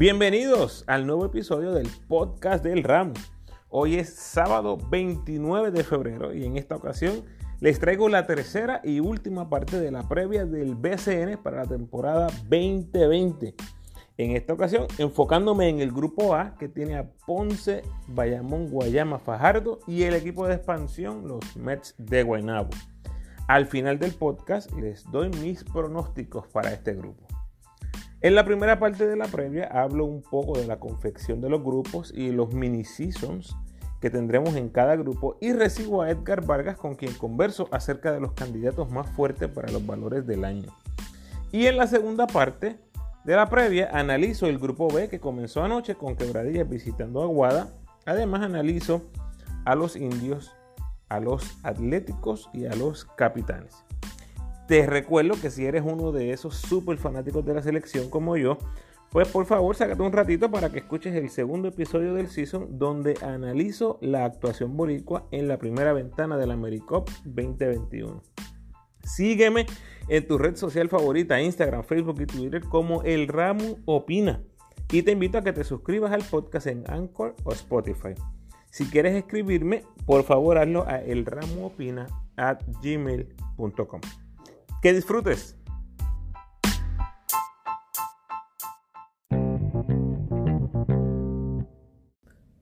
Bienvenidos al nuevo episodio del podcast del Ramo. Hoy es sábado 29 de febrero y en esta ocasión les traigo la tercera y última parte de la previa del BCN para la temporada 2020. En esta ocasión enfocándome en el grupo A que tiene a Ponce, Bayamón, Guayama, Fajardo y el equipo de expansión, los Mets de Guaynabo. Al final del podcast les doy mis pronósticos para este grupo. En la primera parte de la previa hablo un poco de la confección de los grupos y los mini seasons que tendremos en cada grupo y recibo a Edgar Vargas con quien converso acerca de los candidatos más fuertes para los valores del año. Y en la segunda parte de la previa analizo el grupo B que comenzó anoche con Quebradillas visitando Aguada. Además analizo a los indios, a los atléticos y a los capitanes. Te recuerdo que si eres uno de esos súper fanáticos de la selección como yo, pues por favor sácate un ratito para que escuches el segundo episodio del season donde analizo la actuación boricua en la primera ventana de la AmeriCup 2021. Sígueme en tu red social favorita, Instagram, Facebook y Twitter como El Ramo Opina. Y te invito a que te suscribas al podcast en Anchor o Spotify. Si quieres escribirme, por favor hazlo a elramoopina@gmail.com. Que disfrutes.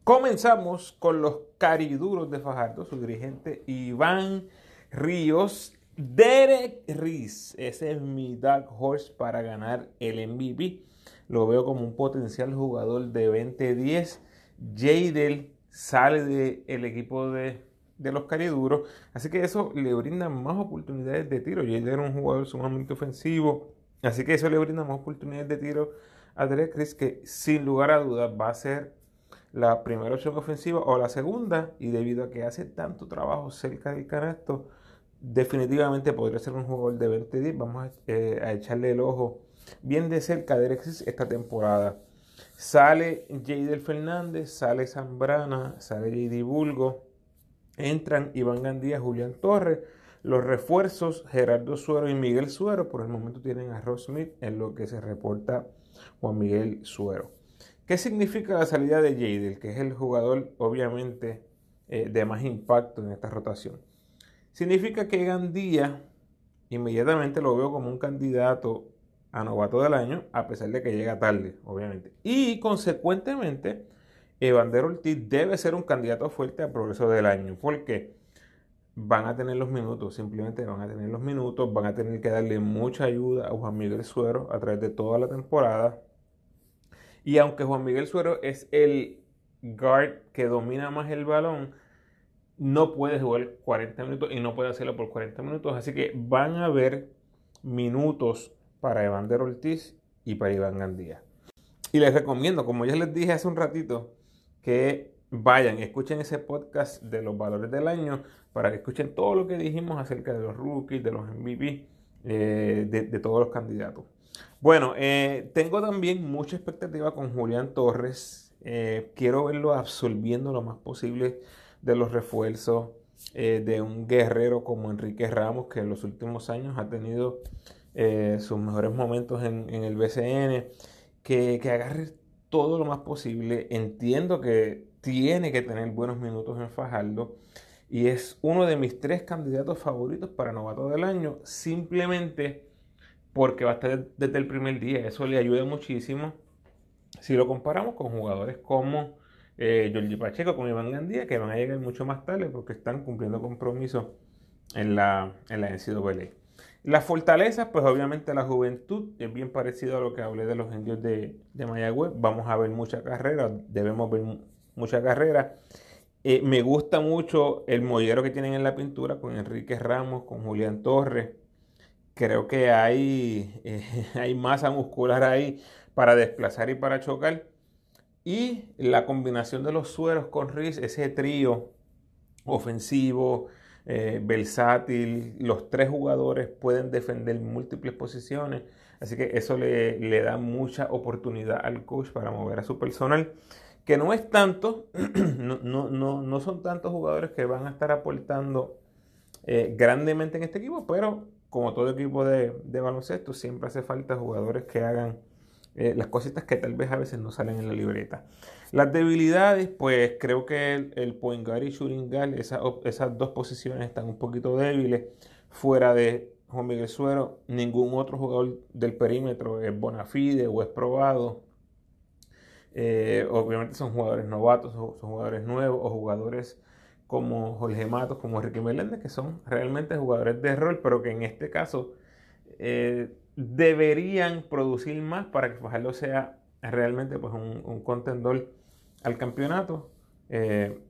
Comenzamos con los cariduros de Fajardo, su dirigente Iván Ríos. Derek Riz, ese es mi dark horse para ganar el MVP. Lo veo como un potencial jugador de 2010. Jadel sale del equipo de de los cariduros. Así que eso le brinda más oportunidades de tiro. Jay era un jugador sumamente ofensivo. Así que eso le brinda más oportunidades de tiro a Derek que sin lugar a dudas va a ser la primera opción ofensiva o la segunda. Y debido a que hace tanto trabajo cerca del canasto, definitivamente podría ser un jugador de 20 Vamos a, eh, a echarle el ojo bien de cerca a Derek Chris esta temporada. Sale Jadel Fernández, sale Zambrana, sale JD Bulgo Entran Iván Gandía, Julián Torres. Los refuerzos, Gerardo Suero y Miguel Suero, por el momento tienen a Ross Smith en lo que se reporta Juan Miguel Suero. ¿Qué significa la salida de Jadel, que es el jugador obviamente eh, de más impacto en esta rotación? Significa que Gandía inmediatamente lo veo como un candidato a novato del año, a pesar de que llega tarde, obviamente. Y consecuentemente, Evander Ortiz debe ser un candidato fuerte a progreso del año, porque van a tener los minutos, simplemente van a tener los minutos, van a tener que darle mucha ayuda a Juan Miguel Suero a través de toda la temporada. Y aunque Juan Miguel Suero es el guard que domina más el balón, no puede jugar 40 minutos y no puede hacerlo por 40 minutos. Así que van a haber minutos para Evander Ortiz y para Iván Gandía. Y les recomiendo, como ya les dije hace un ratito, que vayan, escuchen ese podcast de los valores del año para que escuchen todo lo que dijimos acerca de los rookies, de los MVP, eh, de, todos los candidatos. Bueno, eh, tengo también mucha expectativa con Julián Torres. Eh, quiero verlo absorbiendo lo más posible de los refuerzos de un guerrero como Enrique Ramos, que en los últimos años ha tenido sus mejores momentos en, el BCN, que, que agarre todo lo más posible. Entiendo que tiene que tener buenos minutos en Fajardo y es uno de mis tres candidatos favoritos para novato del año, simplemente porque va a estar desde el primer día. Eso le ayuda muchísimo si lo comparamos con jugadores como eh, Pacheco, como Iván Gandía, que van a llegar mucho más tarde porque están cumpliendo compromisos en la, en la NCAA. Las fortalezas, pues obviamente la juventud es bien parecido a lo que hablé de los indios de, de Mayagüez. Vamos a ver mucha carrera, debemos ver mucha carrera. Eh, me gusta mucho el mollero que tienen en la pintura con Enrique Ramos, con Julián Torres. Creo que hay, eh, hay masa muscular ahí para desplazar y para chocar. Y la combinación de los sueros con Riz, ese trío ofensivo, eh, versátil, los tres jugadores pueden defender múltiples posiciones, así que eso le, da mucha oportunidad al coach para mover a su personal, que no es tanto, no, son tantos jugadores que van a estar aportando eh, grandemente en este equipo, pero como todo equipo de, baloncesto, siempre hace falta jugadores que hagan eh, las cositas que tal vez a veces no salen en la libreta. Las debilidades, pues creo que el, el point guard y shooting guard, esas dos posiciones están un poquito débiles. Fuera de Juan Miguel Suero, ningún otro jugador del perímetro es bona fide o es probado. Eh, obviamente son jugadores novatos, son jugadores nuevos o jugadores como Jorge Matos, como Ricky Meléndez, que son realmente jugadores de rol, pero que en este caso eh, deberían producir más para que Fajardo sea realmente pues, un, contendor al campeonato, eh,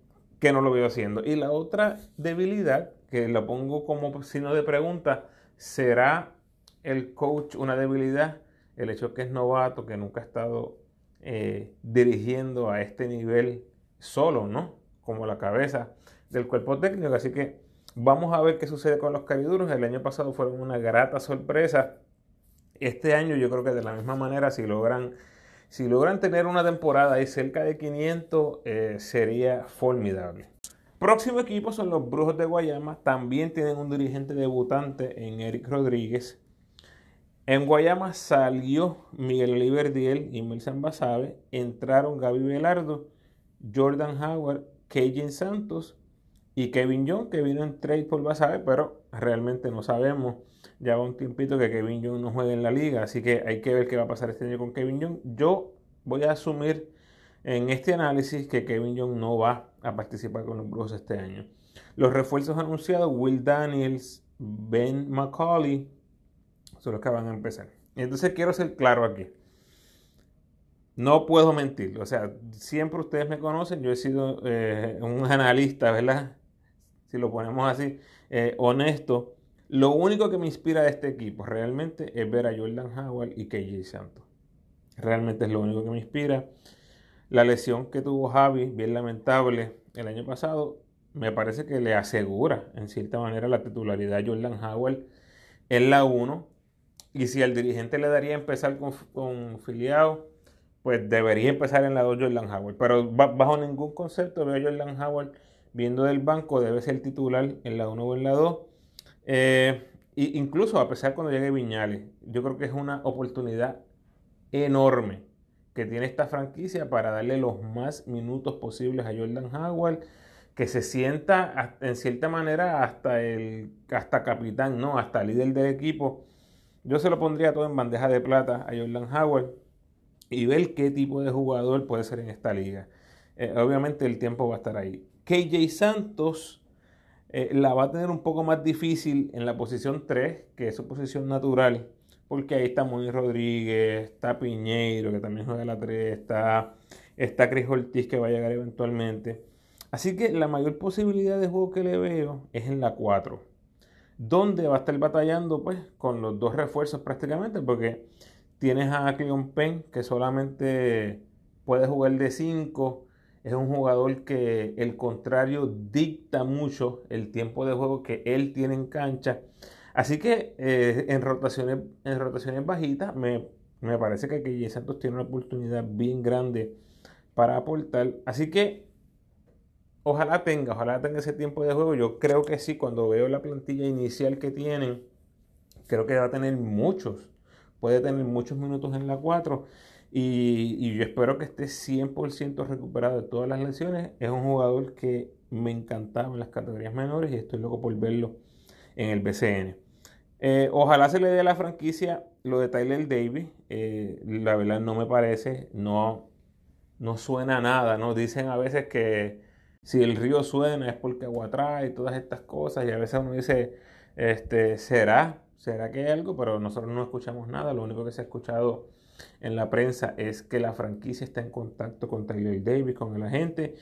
que no lo veo haciendo. Y la otra debilidad, que lo pongo como signo de pregunta, ¿será el coach una debilidad? El hecho que es novato, que nunca ha estado eh, dirigiendo a este nivel solo, ¿no? Como la cabeza del cuerpo técnico. Así que vamos a ver qué sucede con los cariduros. El año pasado fueron una grata sorpresa este año yo creo que de la misma manera, si logran, si logran tener una temporada ahí cerca de 500, eh, sería formidable. Próximo equipo son los Brujos de Guayama. También tienen un dirigente debutante en Eric Rodríguez. En Guayama salió Miguel Oliver Diel y Milson Basabe. Entraron Gaby Velardo, Jordan Howard, Kevin Santos y Kevin Young, que vino en trade por Basabe, pero realmente no sabemos ya va un tiempito que Kevin Young no juega en la liga, así que hay que ver qué va a pasar este año con Kevin Young. Yo voy a asumir en este análisis que Kevin Young no va a participar con los Brujos este año. Los refuerzos anunciados, Will Daniels, Ben McCauley, son los que van a empezar. Entonces quiero ser claro aquí. No puedo mentir, o sea, siempre ustedes me conocen, yo he sido eh, un analista, ¿verdad? Si lo ponemos así, eh, honesto lo único que me inspira de este equipo realmente es ver a Jordan Howard y KJ Santos. Realmente es lo único que me inspira. La lesión que tuvo Javi, bien lamentable, el año pasado, me parece que le asegura en cierta manera la titularidad a Jordan Howard en la 1. Y si al dirigente le daría empezar con, con filiado, pues debería empezar en la 2 Jordan Howard. Pero bajo ningún concepto veo a Jordan Howard viendo del banco, debe ser titular en la 1 o en la 2. Eh, incluso a pesar cuando llegue Viñales, yo creo que es una oportunidad enorme que tiene esta franquicia para darle los más minutos posibles a Jordan Howard, que se sienta en cierta manera hasta el hasta capitán, no, hasta líder del equipo. Yo se lo pondría todo en bandeja de plata a Jordan Howard y ver qué tipo de jugador puede ser en esta liga. Eh, obviamente el tiempo va a estar ahí. KJ Santos eh, la va a tener un poco más difícil en la posición 3, que es su posición natural, porque ahí está Moni Rodríguez, está Piñeiro, que también juega la 3, está, está Chris Ortiz, que va a llegar eventualmente. Así que la mayor posibilidad de juego que le veo es en la 4, donde va a estar batallando pues con los dos refuerzos prácticamente, porque tienes a Cleon Penn, que solamente puede jugar de 5, es un jugador que el contrario dicta mucho el tiempo de juego que él tiene en cancha. Así que eh, en, rotaciones, en rotaciones bajitas me, parece que KJ Santos tiene una oportunidad bien grande para aportar. Así que ojalá tenga, ojalá tenga ese tiempo de juego. Yo creo que sí, cuando veo la plantilla inicial que tienen, creo que va a tener muchos. Puede tener muchos minutos en la 4 y, yo espero que esté 100% recuperado de todas las lesiones. Es un jugador que me encantaba en las categorías menores y estoy loco por verlo en el BCN. Eh, ojalá se le dé a la franquicia lo de Tyler Davis. Eh, la verdad no me parece, no, no suena nada. ¿no? Dicen a veces que si el río suena es porque agua trae y todas estas cosas. Y a veces uno dice, este, ¿será? ¿Será que hay algo? Pero nosotros no escuchamos nada. Lo único que se ha escuchado en la prensa es que la franquicia está en contacto con Tyler Davis, con el agente,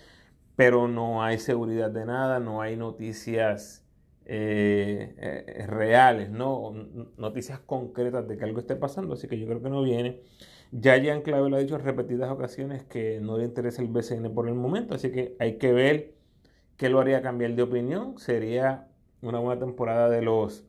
pero no hay seguridad de nada, no hay noticias eh, eh, reales, ¿no? noticias concretas de que algo esté pasando, así que yo creo que no viene. Ya Jean Clavel ha dicho en repetidas ocasiones que no le interesa el BCN por el momento, así que hay que ver qué lo haría cambiar de opinión. Sería una buena temporada de los,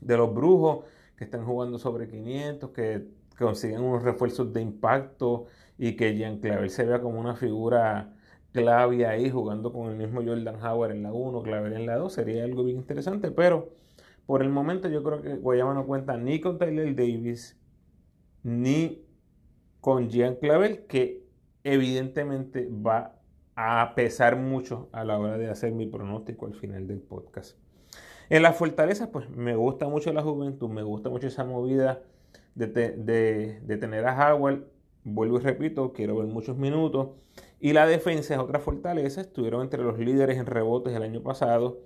de los brujos que están jugando sobre 500, que consiguen unos refuerzos de impacto y que Jean Clavel se vea como una figura clave ahí jugando con el mismo Jordan Howard en la 1, Clavel en la 2, sería algo bien interesante, pero por el momento yo creo que Guayama no cuenta ni con Tyler Davis, ni con Jean Clavel, que evidentemente va a pesar mucho a la hora de hacer mi pronóstico al final del podcast. En las fortalezas, pues me gusta mucho la juventud, me gusta mucho esa movida de, tener a Howard. Vuelvo y repito, quiero ver muchos minutos. Y la defensa es otra fortaleza. Estuvieron entre los líderes en rebotes el año pasado,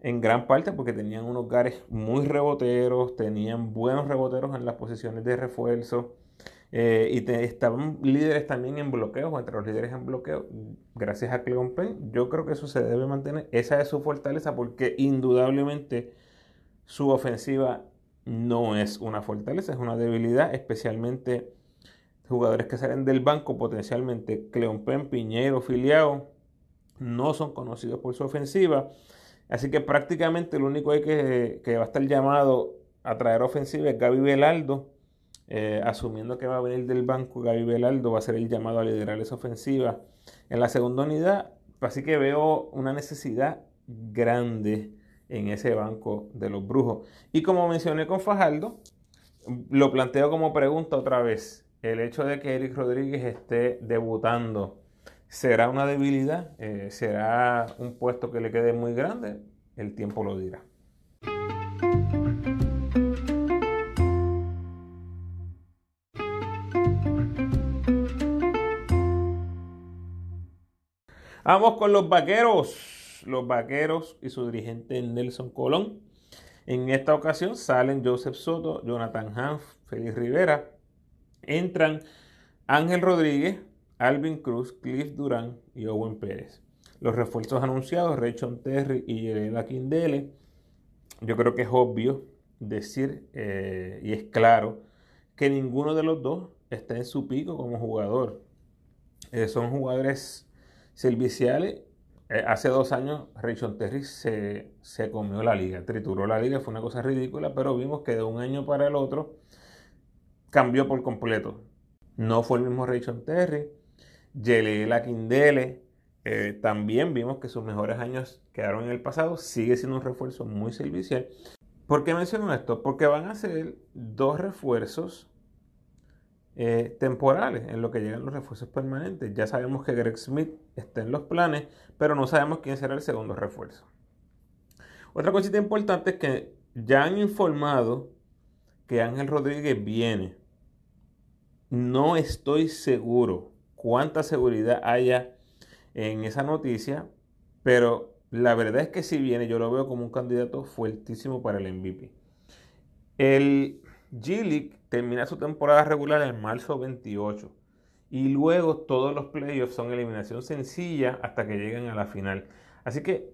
en gran parte porque tenían unos gares muy reboteros, tenían buenos reboteros en las posiciones de refuerzo. Eh, y estaban líderes también en bloqueos, o entre los líderes en bloqueo, gracias a Cleon Penn. Yo creo que eso se debe mantener. Esa es su fortaleza porque indudablemente su ofensiva no es una fortaleza, es una debilidad, especialmente jugadores que salen del banco potencialmente. Cleon Penn, Piñero, Filiao, no son conocidos por su ofensiva. Así que prácticamente lo único que, va a estar llamado a traer ofensiva es Gaby Velaldo eh, asumiendo que va a venir del banco, Gaby Velaldo va a ser el llamado a liderar esa ofensiva en la segunda unidad. Así que veo una necesidad grande en ese banco de los brujos. Y como mencioné con Fajardo, lo planteo como pregunta otra vez. El hecho de que Eric Rodríguez esté debutando, ¿será una debilidad? Eh, ¿Será un puesto que le quede muy grande? El tiempo lo dirá. Vamos con los vaqueros. Los vaqueros y su dirigente Nelson Colón. En esta ocasión salen Joseph Soto, Jonathan Hanf, Félix Rivera. Entran Ángel Rodríguez, Alvin Cruz, Cliff Durán y Owen Pérez. Los refuerzos anunciados, Rayson Terry y Yerela Quindele. Yo creo que es obvio decir eh, y es claro que ninguno de los dos está en su pico como jugador. Eh, son jugadores serviciales. Eh, hace dos años Rayson Terry se, comió la liga, trituró la liga, fue una cosa ridícula, pero vimos que de un año para el otro cambió por completo. No fue el mismo Rayson Terry. la Quindele, eh, también vimos que sus mejores años quedaron en el pasado, sigue siendo un refuerzo muy servicial. ¿Por qué menciono esto? Porque van a ser dos refuerzos eh, temporales en lo que llegan los refuerzos permanentes. Ya sabemos que Greg Smith está en los planes, pero no sabemos quién será el segundo refuerzo. Otra cosita importante es que ya han informado que Ángel Rodríguez viene. No estoy seguro cuánta seguridad haya en esa noticia, pero la verdad es que si viene yo lo veo como un candidato fuertísimo para el MVP. El G-League termina su temporada regular en marzo 28 y luego todos los playoffs son eliminación sencilla hasta que lleguen a la final. Así que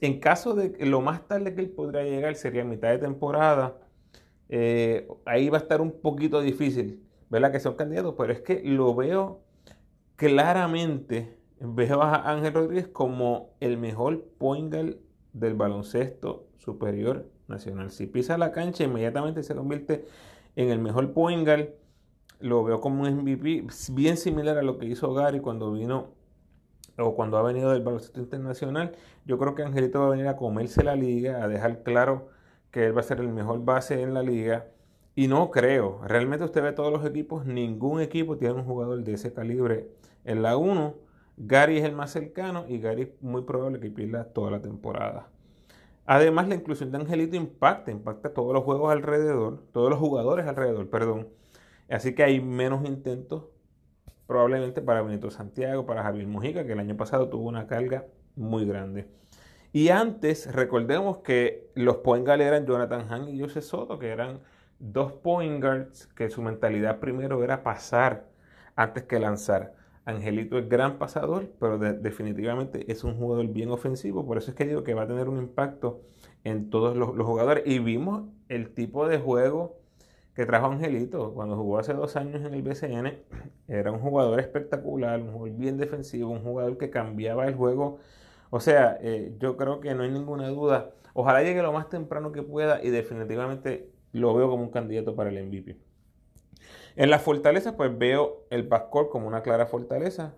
en caso de que lo más tarde que él podría llegar sería mitad de temporada, eh, ahí va a estar un poquito difícil, ¿verdad? Que son candidatos, pero es que lo veo claramente, veo a Ángel Rodríguez como el mejor point del baloncesto superior nacional. Si pisa la cancha, inmediatamente se convierte en el mejor point. Lo veo como un MVP bien similar a lo que hizo Gary cuando vino o cuando ha venido del baloncesto internacional. Yo creo que Angelito va a venir a comerse la liga, a dejar claro que él va a ser el mejor base en la liga. Y no creo, realmente usted ve todos los equipos, ningún equipo tiene un jugador de ese calibre en la 1. Gary es el más cercano y Gary es muy probable que pierda toda la temporada. Además, la inclusión de Angelito impacta, impacta todos los juegos alrededor, todos los jugadores alrededor, perdón. Así que hay menos intentos probablemente para Benito Santiago, para Javier Mujica, que el año pasado tuvo una carga muy grande. Y antes, recordemos que los point guards eran Jonathan Hahn y José Soto, que eran dos point guards que su mentalidad primero era pasar antes que lanzar. Angelito es gran pasador, pero definitivamente es un jugador bien ofensivo. Por eso es que digo que va a tener un impacto en todos los, jugadores. Y vimos el tipo de juego que trajo Angelito cuando jugó hace dos años en el BCN. Era un jugador espectacular, un jugador bien defensivo, un jugador que cambiaba el juego. O sea, eh, yo creo que no hay ninguna duda. Ojalá llegue lo más temprano que pueda y definitivamente lo veo como un candidato para el MVP. En las fortalezas, pues veo el Pascor como una clara fortaleza,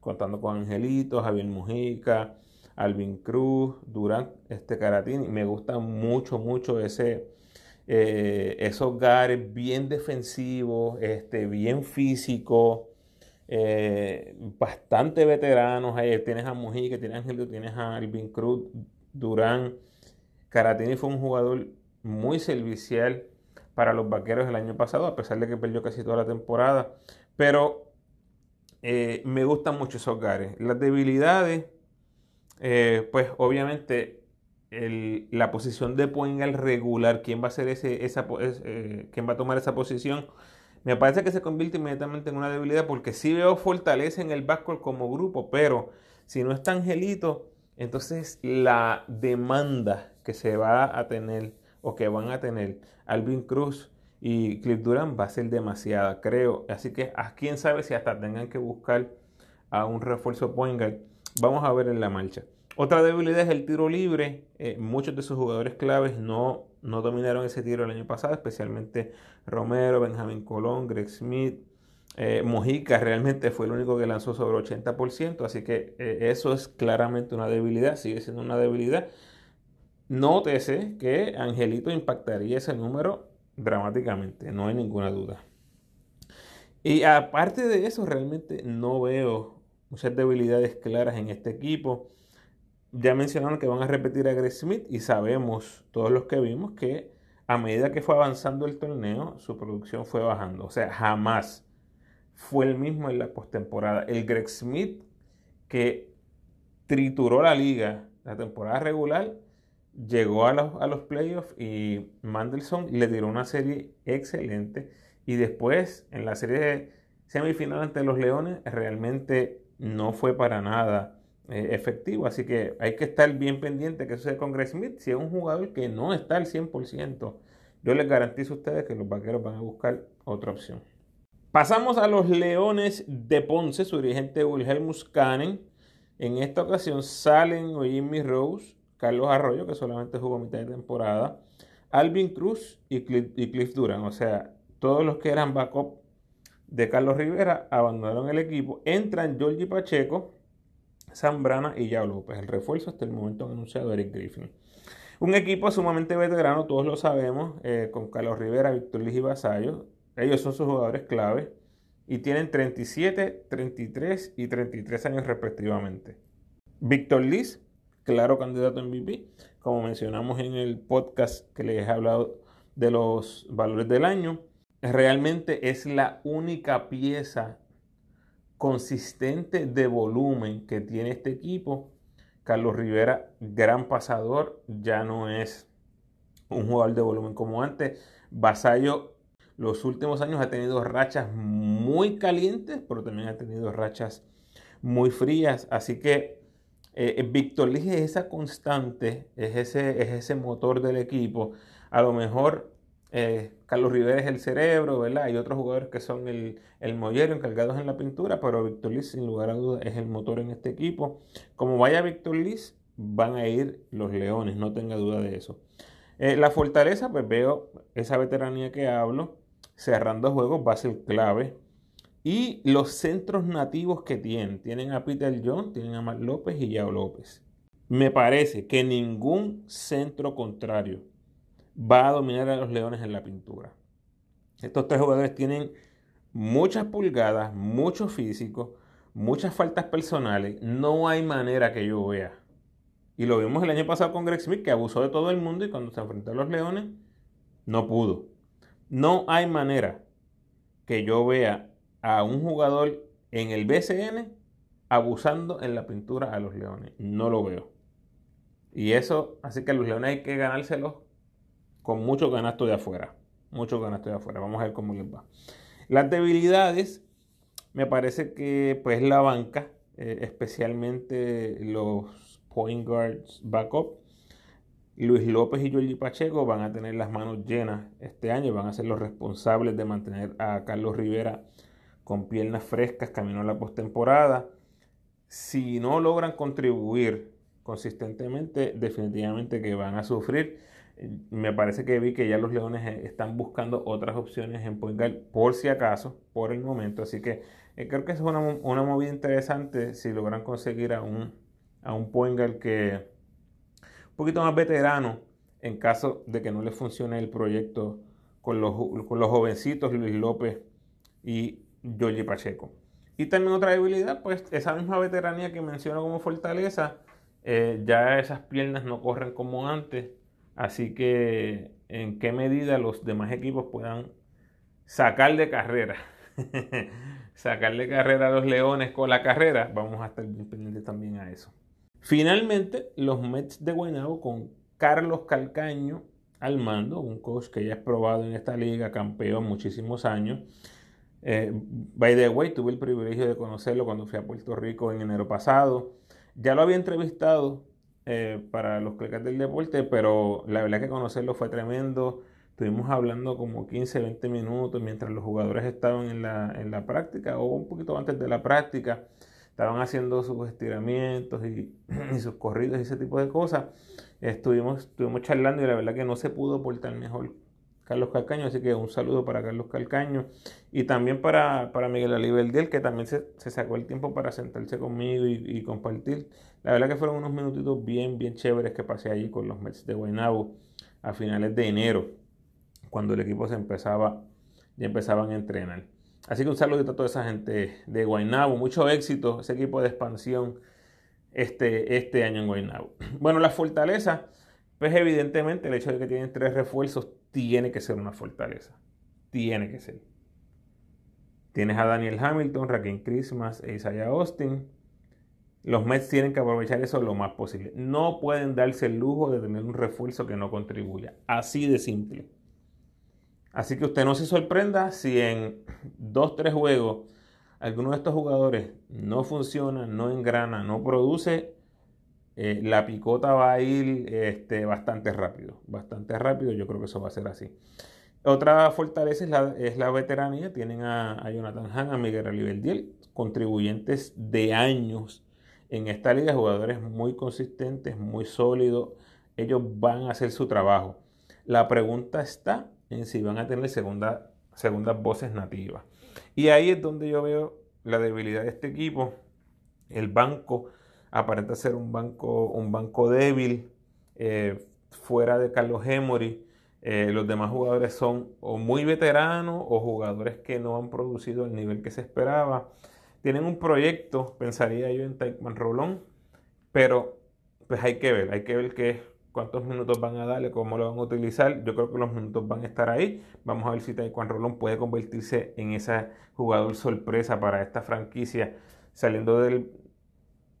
contando con Angelito, Javier Mujica, Alvin Cruz, Durán, este Caratini. Me gusta mucho, mucho ese, eh, esos gares bien defensivos, este, bien físicos, eh, bastante veteranos. Ahí tienes a Mujica, tienes a Ángel, tienes a Alvin Cruz, Durán. Caratini fue un jugador muy servicial para los vaqueros el año pasado, a pesar de que perdió casi toda la temporada. Pero eh, me gustan mucho esos gares. Las debilidades, pues obviamente la posición de el regular, quién va a ser ese, esa, eh, quién va a tomar esa posición, me parece que se convierte inmediatamente en una debilidad porque sí veo fortaleza en el backcourt como grupo, pero si no está Angelito, entonces la demanda que se va a tener o que van a tener Alvin Cruz y Cliff Durán va a ser demasiada, creo. Así que a quién sabe si hasta tengan que buscar a un refuerzo point Vamos a ver en la marcha. Otra debilidad es el tiro libre. Eh, muchos de sus jugadores claves no, no dominaron ese tiro el año pasado, especialmente Romero, Benjamín Colón, Greg Smith. Eh, Mojica realmente fue el único que lanzó sobre 80%, así que eh, eso es claramente una debilidad, sigue siendo una debilidad. Nótese que Angelito impactaría ese número dramáticamente, no hay ninguna duda. Y aparte de eso, realmente no veo muchas debilidades claras en este equipo. Ya mencionaron que van a repetir a Greg Smith y sabemos, todos los que vimos, que a medida que fue avanzando el torneo, su producción fue bajando. O sea, jamás fue el mismo en la postemporada. El Greg Smith que trituró la liga la temporada regular, llegó a los, a los playoffs y Mandelson le tiró una serie excelente. Y después, en la serie semifinal ante los Leones, realmente no fue para nada eh, efectivo. Así que hay que estar bien pendiente que sucede con Greg Smith. Si es un jugador que no está al 100%, yo les garantizo a ustedes que los vaqueros van a buscar otra opción. Pasamos a los Leones de Ponce, su dirigente Wilhelmus Canen. En esta ocasión salen Jimmy Rose, Carlos Arroyo, que solamente jugó mitad de temporada, Alvin Cruz y Cliff, Duran. O sea, todos los que eran backup de Carlos Rivera abandonaron el equipo. Entran Georgie Pacheco, Zambrana y Yao López. El refuerzo hasta el momento anunciado Eric Griffin. Un equipo sumamente veterano, todos lo sabemos, eh, con Carlos Rivera, Víctor Liz y Vasallo. Ellos son sus jugadores clave y tienen 37, 33 y 33 años respectivamente. Víctor Liz, claro candidato a MVP, como mencionamos en el podcast que les he hablado de los valores del año, realmente es la única pieza consistente de volumen que tiene este equipo. Carlos Rivera, gran pasador, ya no es un jugador de volumen como antes. Vasallo, los últimos años ha tenido rachas muy calientes, pero también ha tenido rachas muy frías. Así que eh, Víctor Lige es esa constante, es ese, es ese motor del equipo. A lo mejor eh, Carlos Rivera es el cerebro, ¿verdad? Hay otros jugadores que son el, el mollero encargados en la pintura, pero Víctor Liz, sin lugar a dudas, es el motor en este equipo. Como vaya Víctor Liz, van a ir los Leones, no tenga duda de eso. Eh, la fortaleza, pues veo esa veteranía que hablo, cerrando juegos va a ser clave. Y los centros nativos que tienen, tienen a Peter John, tienen a Mark López y Yao López. Me parece que ningún centro contrario va a dominar a los Leones en la pintura. Estos tres jugadores tienen muchas pulgadas, mucho físico, muchas faltas personales. No hay manera que yo vea. Y lo vimos el año pasado con Greg Smith, que abusó de todo el mundo y cuando se enfrentó a los Leones, no pudo. No hay manera que yo vea a un jugador en el BCN abusando en la pintura a los Leones. No lo veo. Y eso, así que a los Leones hay que ganárselos con mucho ganasto de afuera. Mucho ganasto de afuera. Vamos a ver cómo les va. Las debilidades, me parece que pues la banca, eh, especialmente los point guards backup, Luis López y Jorge Pacheco van a tener las manos llenas este año, van a ser los responsables de mantener a Carlos Rivera con piernas frescas camino a la postemporada. Si no logran contribuir consistentemente, definitivamente que van a sufrir me parece que vi que ya los Leones eh, están buscando otras opciones en point por si acaso, por el momento. Así que eh, creo que es una, una, movida interesante si logran conseguir a un, a un que un poquito más veterano en caso de que no le funcione el proyecto con los, con los jovencitos Luis López y Jorge Pacheco. Y también otra debilidad, pues esa misma veteranía que menciono como fortaleza, eh, ya esas piernas no corren como antes, así que en qué medida los demás equipos puedan sacar de carrera, sacar de carrera a los Leones con la carrera, vamos a estar bien pendientes también a eso. Finalmente, los Mets de Guaynabo con Carlos Calcaño al mando, un coach que ya es probado en esta liga, campeón muchísimos años. Eh, by the way, tuve el privilegio de conocerlo cuando fui a Puerto Rico en enero pasado. Ya lo había entrevistado eh, para los clicas del deporte, pero la verdad que conocerlo fue tremendo. Estuvimos hablando como 15, 20 minutos mientras los jugadores estaban en la, en la práctica o un poquito antes de la práctica. Estaban haciendo sus estiramientos y, y sus corridos y ese tipo de cosas. Estuvimos, estuvimos charlando y la verdad que no se pudo portar mejor Carlos Calcaño, así que un saludo para Carlos Calcaño y también para, para Miguel Aliberdiel, que también se, sacó el tiempo para sentarse conmigo y, compartir. La verdad que fueron unos minutitos bien, bien chéveres que pasé allí con los Mets de Guaynabo a finales de enero, cuando el equipo se empezaba, ya empezaban a entrenar. Así que un saludo a toda esa gente de Guaynabo, mucho éxito, ese equipo de expansión este, este año en Guaynabo. Bueno, la fortaleza, pues evidentemente el hecho de que tienen tres refuerzos tiene que ser una fortaleza. Tiene que ser. Tienes a Daniel Hamilton, Raquel Christmas e Isaiah Austin. Los Mets tienen que aprovechar eso lo más posible. No pueden darse el lujo de tener un refuerzo que no contribuya. Así de simple. Así que usted no se sorprenda si en dos, tres juegos alguno de estos jugadores no funciona, no engrana, no produce, eh, la picota va a ir este, bastante rápido, bastante rápido, yo creo que eso va a ser así. Otra fortaleza es la, veteranía, tienen a, Jonathan Hahn, a Miguel Oliverdiel, contribuyentes de años en esta liga, jugadores muy consistentes, muy sólidos, ellos van a hacer su trabajo. La pregunta está en si van a tener segunda, segundas voces nativas. Y ahí es donde yo veo la debilidad de este equipo, el banco aparenta ser un banco, un banco débil, eh, fuera de Carlos Emory. Eh, los demás jugadores son o muy veteranos o jugadores que no han producido el nivel que se esperaba. Tienen un proyecto, pensaría yo en Taekwondo Rolón, pero pues hay que ver, hay que ver qué, cuántos minutos van a darle, cómo lo van a utilizar. Yo creo que los minutos van a estar ahí. Vamos a ver si Taekwondo Rolón puede convertirse en ese jugador sorpresa para esta franquicia saliendo del,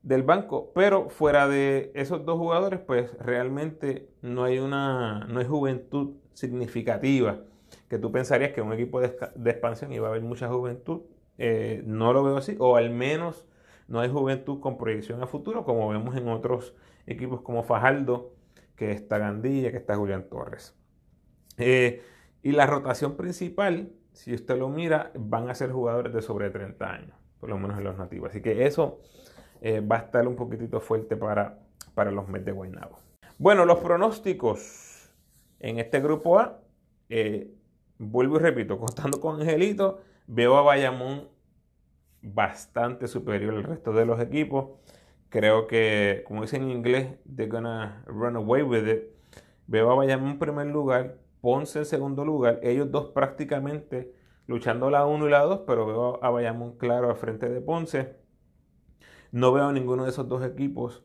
del banco, pero fuera de esos dos jugadores, pues realmente no hay una no hay juventud significativa que tú pensarías que un equipo de, expansión iba a haber mucha juventud. Eh, no lo veo así, o al menos no hay juventud con proyección a futuro, como vemos en otros equipos como Fajardo, que está Gandilla, que está Julián Torres. Eh, y la rotación principal, si usted lo mira, van a ser jugadores de sobre 30 años, por lo menos en los nativos. Así que eso eh, va a estar un poquitito fuerte para, para los Mets de Guaynabo. Bueno, los pronósticos en este grupo A, eh, vuelvo y repito, contando con Angelito, veo a Bayamón bastante superior al resto de los equipos. Creo que, como dicen en inglés, they're gonna run away with it. Veo a Bayamón en primer lugar, Ponce en segundo lugar, ellos dos prácticamente luchando la 1 y la 2, pero veo a Bayamón claro al frente de Ponce. No veo a ninguno de esos dos equipos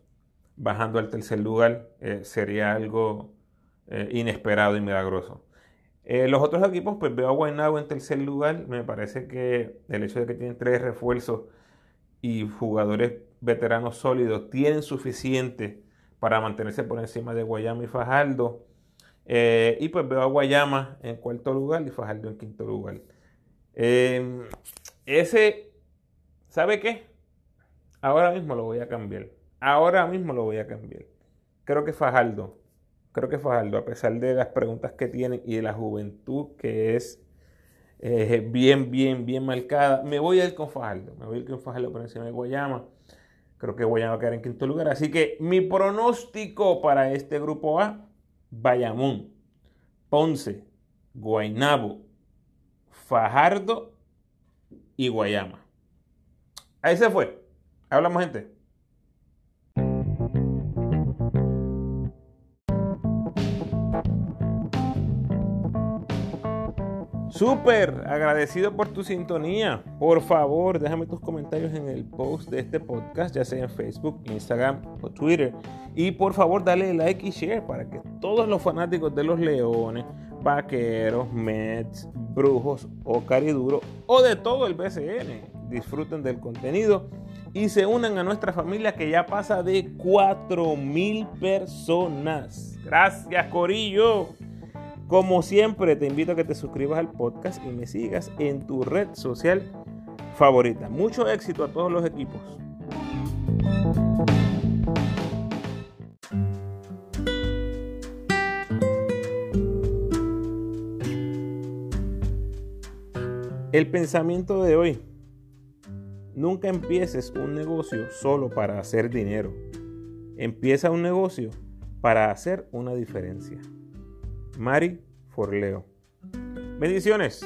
bajando al tercer lugar. Eh, sería algo eh, inesperado y milagroso. Eh, los otros equipos, pues veo a Guaynabo en tercer lugar. Me parece que el hecho de que tienen tres refuerzos y jugadores veteranos sólidos tienen suficiente para mantenerse por encima de Guayama y Fajardo. y pues veo a Guayama en cuarto lugar y Fajardo en quinto lugar. ese, ¿sabe qué? Ahora mismo lo voy a cambiar. Ahora mismo lo voy a cambiar. Creo que Fajardo, creo que Fajardo, a pesar de las preguntas que tiene y de la juventud que es eh, bien, bien, bien marcada, me voy a ir con Fajardo. Me voy a ir con Fajardo por encima de Guayama. Creo que Guayama va a quedar en quinto lugar. Así que mi pronóstico para este grupo A, Bayamón, Ponce, Guaynabo, Fajardo y Guayama. Ahí se fue. Hablamos, gente. Súper agradecido por tu sintonía. Por favor, déjame tus comentarios en el post de este podcast, ya sea en Facebook, Instagram o Twitter. Y por favor, dale like y share para que todos los fanáticos de los Leones, Vaqueros, Mets, Brujos o Cariduros o de todo el BCN disfruten del contenido y se unan a nuestra familia que ya pasa de 4.000 personas. Gracias, Corillo. Como siempre, te invito a que te suscribas al podcast y me sigas en tu red social favorita. Mucho éxito a todos los equipos. El pensamiento de hoy. Nunca empieces un negocio solo para hacer dinero. Empieza un negocio para hacer una diferencia. Mari Forleo. Bendiciones.